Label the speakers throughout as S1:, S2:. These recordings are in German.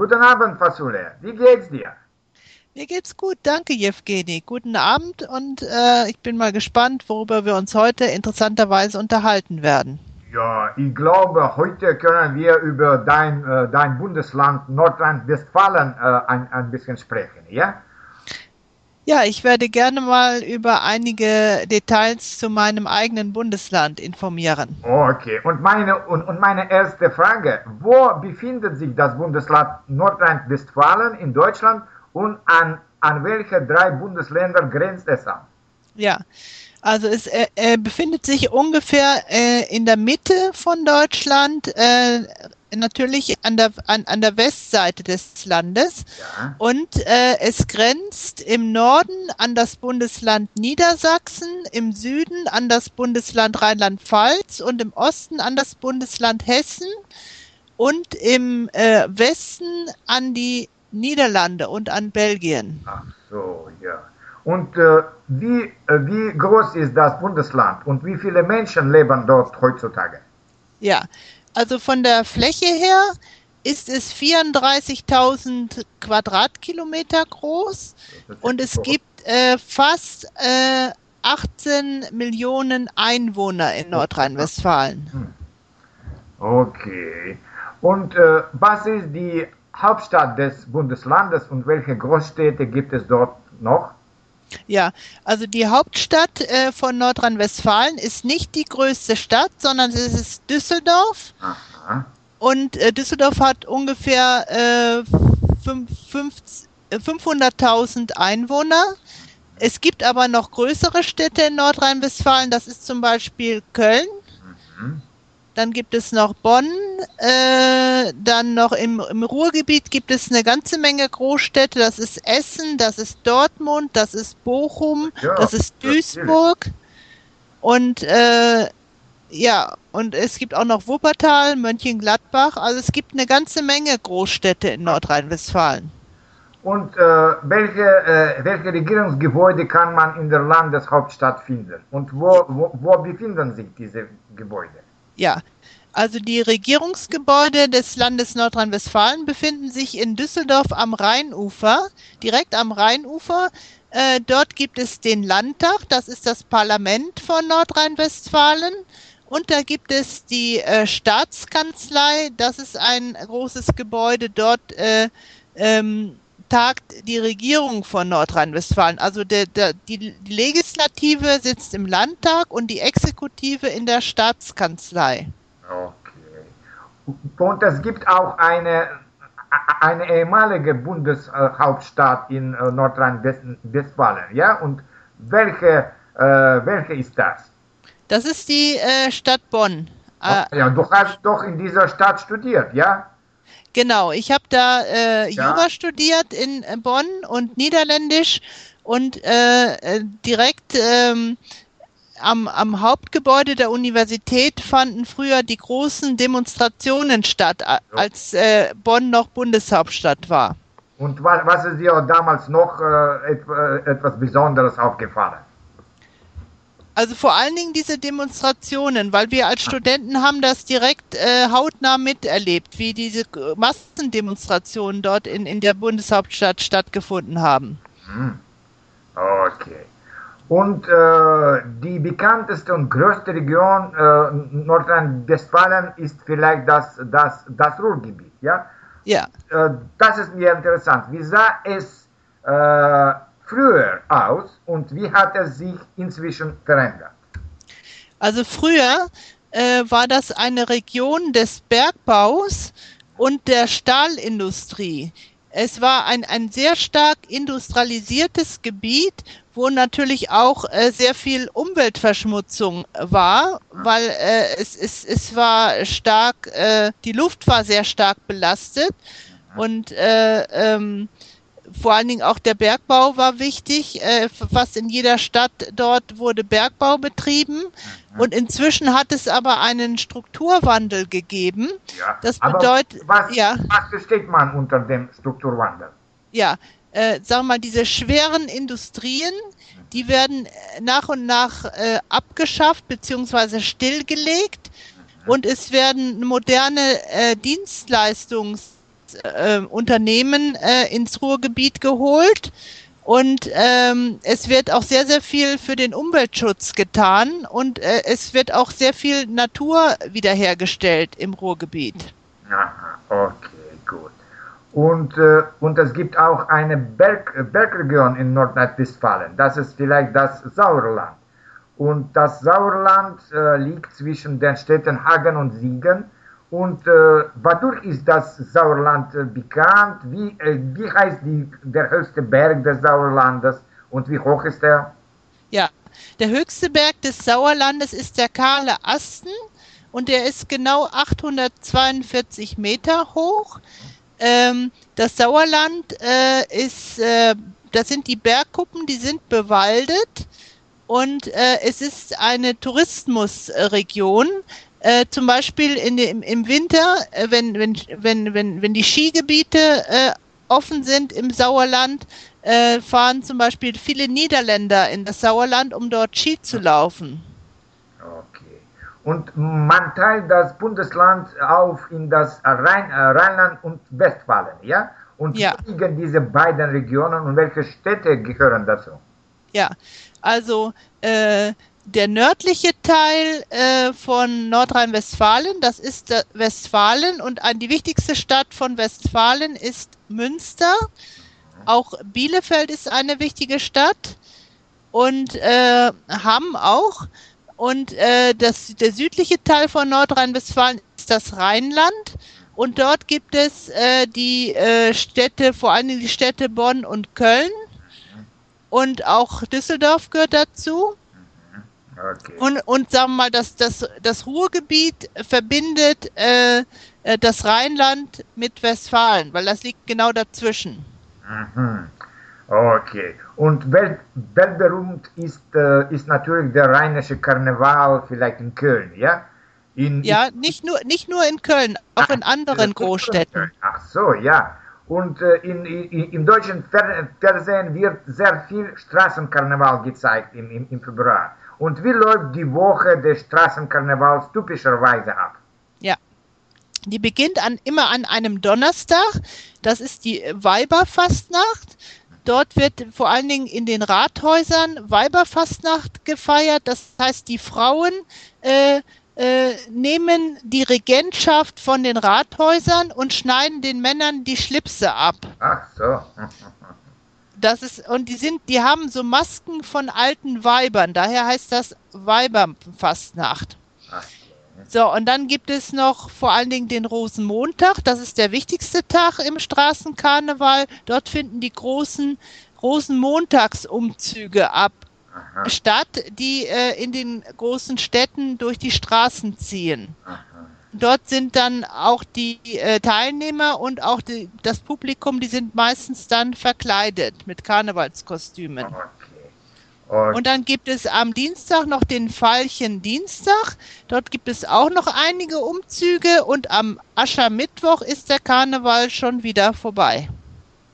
S1: Guten Abend, Fasule. Wie geht's dir?
S2: Mir geht's gut, danke Jewgeni. Guten Abend und äh, ich bin mal gespannt, worüber wir uns heute interessanterweise unterhalten werden.
S1: Ja, ich glaube, heute können wir über dein, äh, dein Bundesland Nordrhein-Westfalen äh, ein, ein bisschen sprechen, ja?
S2: Ja, ich werde gerne mal über einige Details zu meinem eigenen Bundesland informieren.
S1: Okay, und meine, und, und meine erste Frage, wo befindet sich das Bundesland Nordrhein-Westfalen in Deutschland und an, an welche drei Bundesländer grenzt es an?
S2: Ja, also es äh, befindet sich ungefähr äh, in der Mitte von Deutschland, äh, natürlich an der, an, an der Westseite des Landes. Ja. Und äh, es grenzt im Norden an das Bundesland Niedersachsen, im Süden an das Bundesland Rheinland-Pfalz und im Osten an das Bundesland Hessen und im äh, Westen an die Niederlande und an Belgien.
S1: Ach so, ja. Und äh, wie, äh, wie groß ist das Bundesland und wie viele Menschen leben dort heutzutage?
S2: Ja, also von der Fläche her ist es 34.000 Quadratkilometer groß und es gibt äh, fast äh, 18 Millionen Einwohner in Nordrhein-Westfalen. Hm.
S1: Okay. Und äh, was ist die Hauptstadt des Bundeslandes und welche Großstädte gibt es dort noch?
S2: Ja, also die Hauptstadt äh, von Nordrhein-Westfalen ist nicht die größte Stadt, sondern es ist Düsseldorf. Aha. Und äh, Düsseldorf hat ungefähr äh, 500.000 äh, Einwohner. Es gibt aber noch größere Städte in Nordrhein-Westfalen. Das ist zum Beispiel Köln. Mhm. Dann gibt es noch Bonn. Äh, dann noch im, im, Ruhrgebiet gibt es eine ganze Menge Großstädte. Das ist Essen, das ist Dortmund, das ist Bochum, ja, das ist Duisburg. Und äh, ja, und es gibt auch noch Wuppertal, Mönchengladbach. Also es gibt eine ganze Menge Großstädte in Nordrhein-Westfalen.
S1: Und äh, welche, äh, welche Regierungsgebäude kann man in der Landeshauptstadt finden? Und wo, wo, wo befinden sich diese Gebäude?
S2: Ja, also die Regierungsgebäude des Landes Nordrhein-Westfalen befinden sich in Düsseldorf am Rheinufer, direkt am Rheinufer. Äh, dort gibt es den Landtag, das ist das Parlament von Nordrhein-Westfalen. Und da gibt es die äh, Staatskanzlei, das ist ein großes Gebäude. Dort äh, ähm, tagt die Regierung von Nordrhein-Westfalen. Also der, der, die, Legislative sitzt im Landtag und die Exekutive in der Staatskanzlei.
S1: Okay. Und es gibt auch eine, eine ehemalige Bundeshauptstadt in äh, Nordrhein-Westfalen, ja? Und welche, äh, welche ist das?
S2: Das ist die äh, Stadt Bonn.
S1: Oh, ja, du hast doch in dieser Stadt studiert, ja?
S2: Genau, ich habe da äh, ja. Jura studiert in äh, Bonn und Niederländisch und äh, äh, direkt ähm, am, am Hauptgebäude der Universität fanden früher die großen Demonstrationen statt, als äh, Bonn noch Bundeshauptstadt war.
S1: Und was, was ist dir damals noch äh, etwas Besonderes aufgefallen?
S2: Also vor allen Dingen diese Demonstrationen, weil wir als Studenten haben das direkt äh, hautnah miterlebt, wie diese Massendemonstrationen dort in, in der Bundeshauptstadt stattgefunden haben. Hm.
S1: Okay. Und äh, die bekannteste und größte Region äh, Nordrhein-Westfalen ist vielleicht das, das, das Ruhrgebiet, ja?
S2: Ja.
S1: Äh, das ist mir interessant. Wie sah es äh, früher aus und wie hat es sich inzwischen verändert?
S2: Also früher äh, war das eine Region des Bergbaus und der Stahlindustrie. Es war ein, ein sehr stark industrialisiertes Gebiet, wo natürlich auch äh, sehr viel Umweltverschmutzung war, weil äh, es, es, es war stark, äh, die Luft war sehr stark belastet und äh, ähm, vor allen Dingen auch der Bergbau war wichtig. Äh, fast in jeder Stadt dort wurde Bergbau betrieben. Mhm. Und inzwischen hat es aber einen Strukturwandel gegeben.
S1: Ja, das bedeutet, was, ja. was versteht man unter dem Strukturwandel?
S2: Ja, äh, sagen wir mal, diese schweren Industrien, die werden nach und nach äh, abgeschafft bzw. stillgelegt mhm. und es werden moderne äh, Dienstleistungs äh, Unternehmen äh, ins Ruhrgebiet geholt. Und ähm, es wird auch sehr, sehr viel für den Umweltschutz getan und äh, es wird auch sehr viel Natur wiederhergestellt im Ruhrgebiet.
S1: Aha, okay, gut. Und, äh, und es gibt auch eine Berg, Bergregion in Nordrhein-Westfalen. Das ist vielleicht das Sauerland. Und das Sauerland äh, liegt zwischen den Städten Hagen und Siegen. Und äh, wodurch ist das Sauerland äh, bekannt? Wie, äh, wie heißt die, der höchste Berg des Sauerlandes und wie hoch ist er?
S2: Ja, der höchste Berg des Sauerlandes ist der Kahle Asten und der ist genau 842 Meter hoch. Ähm, das Sauerland äh, ist, äh, das sind die Bergkuppen, die sind bewaldet und äh, es ist eine Tourismusregion. Äh, zum Beispiel in dem, im Winter, äh, wenn, wenn, wenn, wenn, wenn die Skigebiete äh, offen sind im Sauerland, äh, fahren zum Beispiel viele Niederländer in das Sauerland, um dort Ski zu laufen.
S1: Okay. Und man teilt das Bundesland auf in das Rhein, äh, Rheinland und Westfalen, ja? Und
S2: Ja.
S1: wo liegen diese beiden Regionen und welche Städte gehören dazu?
S2: Ja, also äh, der nördliche Teil äh, von Nordrhein-Westfalen, das ist äh, Westfalen und ein, die wichtigste Stadt von Westfalen ist Münster. Auch Bielefeld ist eine wichtige Stadt und äh, Hamm auch. Und äh, das, der südliche Teil von Nordrhein-Westfalen ist das Rheinland. Und dort gibt es äh, die äh, Städte, vor allem die Städte Bonn und Köln. Und auch Düsseldorf gehört dazu.
S1: Okay.
S2: Und, und sagen wir mal, das, das, das Ruhrgebiet verbindet äh, äh, das Rheinland mit Westfalen, weil das liegt genau dazwischen.
S1: Mhm. Okay. Und welt, weltberühmt ist, äh, ist natürlich der rheinische Karneval vielleicht in Köln, ja? In,
S2: Ja, nicht nur, nicht nur in Köln, auch in anderen Großstädten.
S1: Ach so, ja. Und äh, in, in, im deutschen Fer Fernsehen wird sehr viel Straßenkarneval gezeigt im, im, im Februar. Und wie läuft die Woche des Straßenkarnevals typischerweise ab?
S2: Ja. Die beginnt an, immer an einem Donnerstag. Das ist die Weiberfastnacht. Dort wird vor allen Dingen in den Rathäusern Weiberfastnacht gefeiert. Das heißt, die Frauen äh, äh, nehmen die Regentschaft von den Rathäusern und schneiden den Männern die Schlipse ab.
S1: Ach so.
S2: Das ist, und die sind, die haben so Masken von alten Weibern, daher heißt das Weiberfastnacht.
S1: Ach,
S2: So, und dann gibt es noch vor allen Dingen den Rosenmontag. Das ist der wichtigste Tag im Straßenkarneval. Dort finden die großen Rosenmontagsumzüge ab
S1: aha,
S2: statt, die äh, in den großen Städten durch die Straßen ziehen.
S1: aha.
S2: Dort sind dann auch die äh, Teilnehmer und auch die, das Publikum, die sind meistens dann verkleidet mit Karnevalskostümen.
S1: Okay. Und,
S2: Und dann gibt es am Dienstag noch den Veilchen-Dienstag. Dort gibt es auch noch einige Umzüge und am Aschermittwoch ist der Karneval schon wieder vorbei.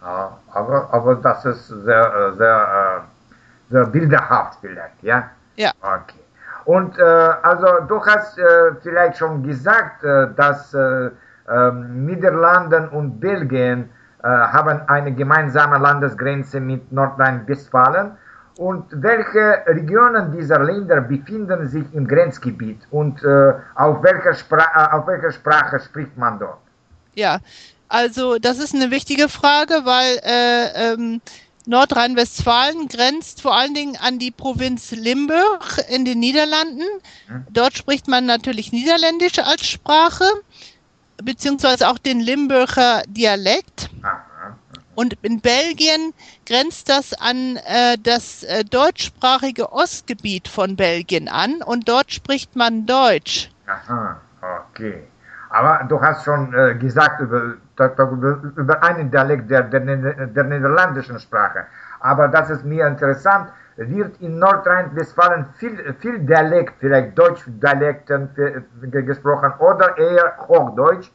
S1: ja, aber, aber das ist sehr, äh, sehr, äh, sehr bilderhaft vielleicht, ja?
S2: Ja.
S1: Okay. Und äh, also du hast äh, vielleicht schon gesagt, äh, dass äh, ähm, Niederlanden und Belgien äh, haben eine gemeinsame Landesgrenze mit Nordrhein-Westfalen. Und welche Regionen dieser Länder befinden sich im Grenzgebiet und äh, auf, welcher Spra äh, auf welcher Sprache spricht man dort?
S2: Ja, also das ist eine wichtige Frage, weil äh, ähm, Nordrhein-Westfalen grenzt vor allen Dingen an die Provinz Limburg in den Niederlanden.
S1: Mhm.
S2: Dort spricht man natürlich Niederländisch als Sprache, beziehungsweise auch den Limburger Dialekt. Und in Belgien grenzt das an äh, das äh, deutschsprachige Ostgebiet von Belgien an und dort spricht man Deutsch.
S1: Aha, okay. Aber du hast schon äh, gesagt über, über, einen Dialekt der, der, der niederländischen Sprache. Aber das ist mir interessant. Wird in Nordrhein-Westfalen viel, viel Dialekt, vielleicht Deutsch-Dialekten gesprochen oder eher Hochdeutsch?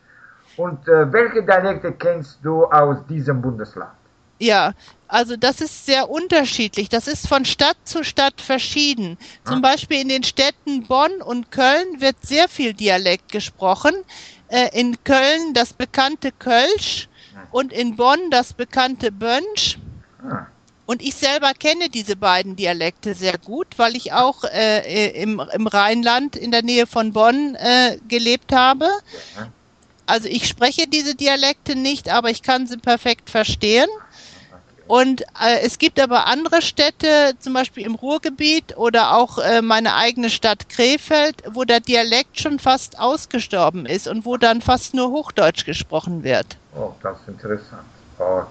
S1: Und äh, welche Dialekte kennst du aus diesem Bundesland?
S2: Ja, also das ist sehr unterschiedlich. Das ist von Stadt zu Stadt verschieden. Zum
S1: Ah.
S2: Beispiel in den Städten Bonn und Köln wird sehr viel Dialekt gesprochen. Äh, in Köln das bekannte Kölsch und in Bonn das bekannte Bönsch.
S1: Ah,
S2: Und ich selber kenne diese beiden Dialekte sehr gut, weil ich auch äh, im, im Rheinland in der Nähe von Bonn äh, gelebt habe. Also ich spreche diese Dialekte nicht, aber ich kann sie perfekt verstehen. Und äh, es gibt aber andere Städte, zum Beispiel im Ruhrgebiet oder auch äh, meine eigene Stadt Krefeld, wo der Dialekt schon fast ausgestorben ist und wo dann fast nur Hochdeutsch gesprochen wird.
S1: Oh, das ist interessant. Okay.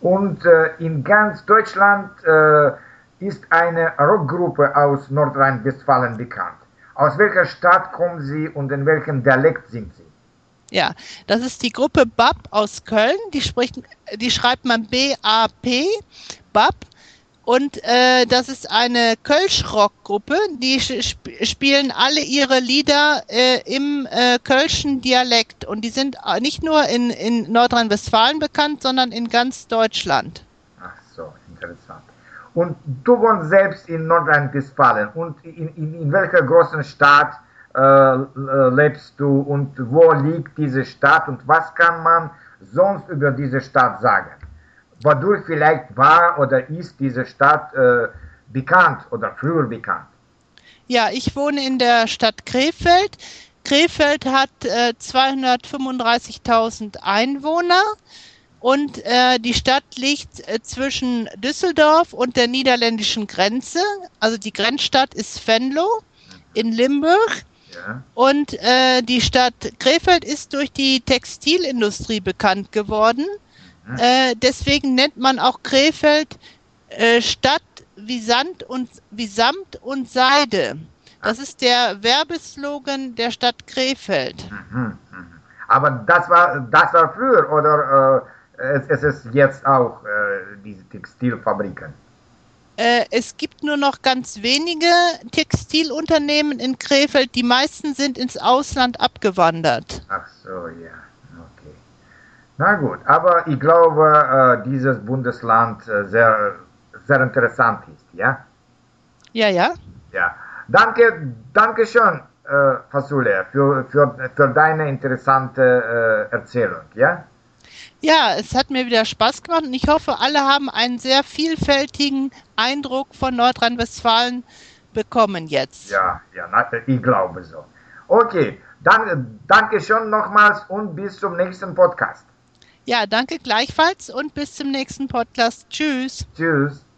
S1: Und äh, in ganz Deutschland äh, ist eine Rockgruppe aus Nordrhein-Westfalen bekannt. Aus welcher Stadt kommen Sie und in welchem Dialekt sind Sie?
S2: Ja, das ist die Gruppe BAP aus Köln. Die, spricht, die schreibt man B-A-P, BAP. Und äh, das ist eine Kölsch-Rock-Gruppe. Die sp spielen alle ihre Lieder äh, im äh, Kölschen Dialekt. Und die sind äh, nicht nur in, in Nordrhein-Westfalen bekannt, sondern in ganz Deutschland.
S1: Ach so, interessant. Und du wohnst selbst in Nordrhein-Westfalen. Und in, in, in welcher großen Stadt lebst du und wo liegt diese Stadt und was kann man sonst über diese Stadt sagen? Wodurch vielleicht war oder ist diese Stadt äh, bekannt oder früher bekannt?
S2: Ja, ich wohne in der Stadt Krefeld. Krefeld hat äh, 235.000 Einwohner und äh, die Stadt liegt äh, zwischen Düsseldorf und der niederländischen Grenze. Also die Grenzstadt ist Venlo in Limburg.
S1: Ja.
S2: Und äh, die Stadt Krefeld ist durch die Textilindustrie bekannt geworden. Äh, deswegen nennt man auch Krefeld äh, Stadt wie Sand und wie Samt und Seide. Das ist der Werbeslogan der Stadt Krefeld.
S1: Mhm, mhm. Aber das war, das war früher oder äh, es, es ist jetzt auch äh, diese Textilfabriken?
S2: Äh, es gibt nur noch ganz wenige Textilunternehmen in Krefeld. Die meisten sind ins Ausland abgewandert.
S1: Ach so, ja, okay. Na gut, aber ich glaube, äh, dieses Bundesland äh, sehr, sehr interessant ist, ja?
S2: Ja, ja.
S1: Ja. Danke, danke schön, äh, Fasule, für, für, für deine interessante äh, Erzählung, ja?
S2: Ja, es hat mir wieder Spaß gemacht und ich hoffe, alle haben einen sehr vielfältigen Eindruck von Nordrhein-Westfalen bekommen jetzt.
S1: Ja, ja, ich glaube so. Okay, dann danke schön nochmals und bis zum nächsten Podcast.
S2: Ja, danke gleichfalls und bis zum nächsten Podcast. Tschüss.
S1: Tschüss.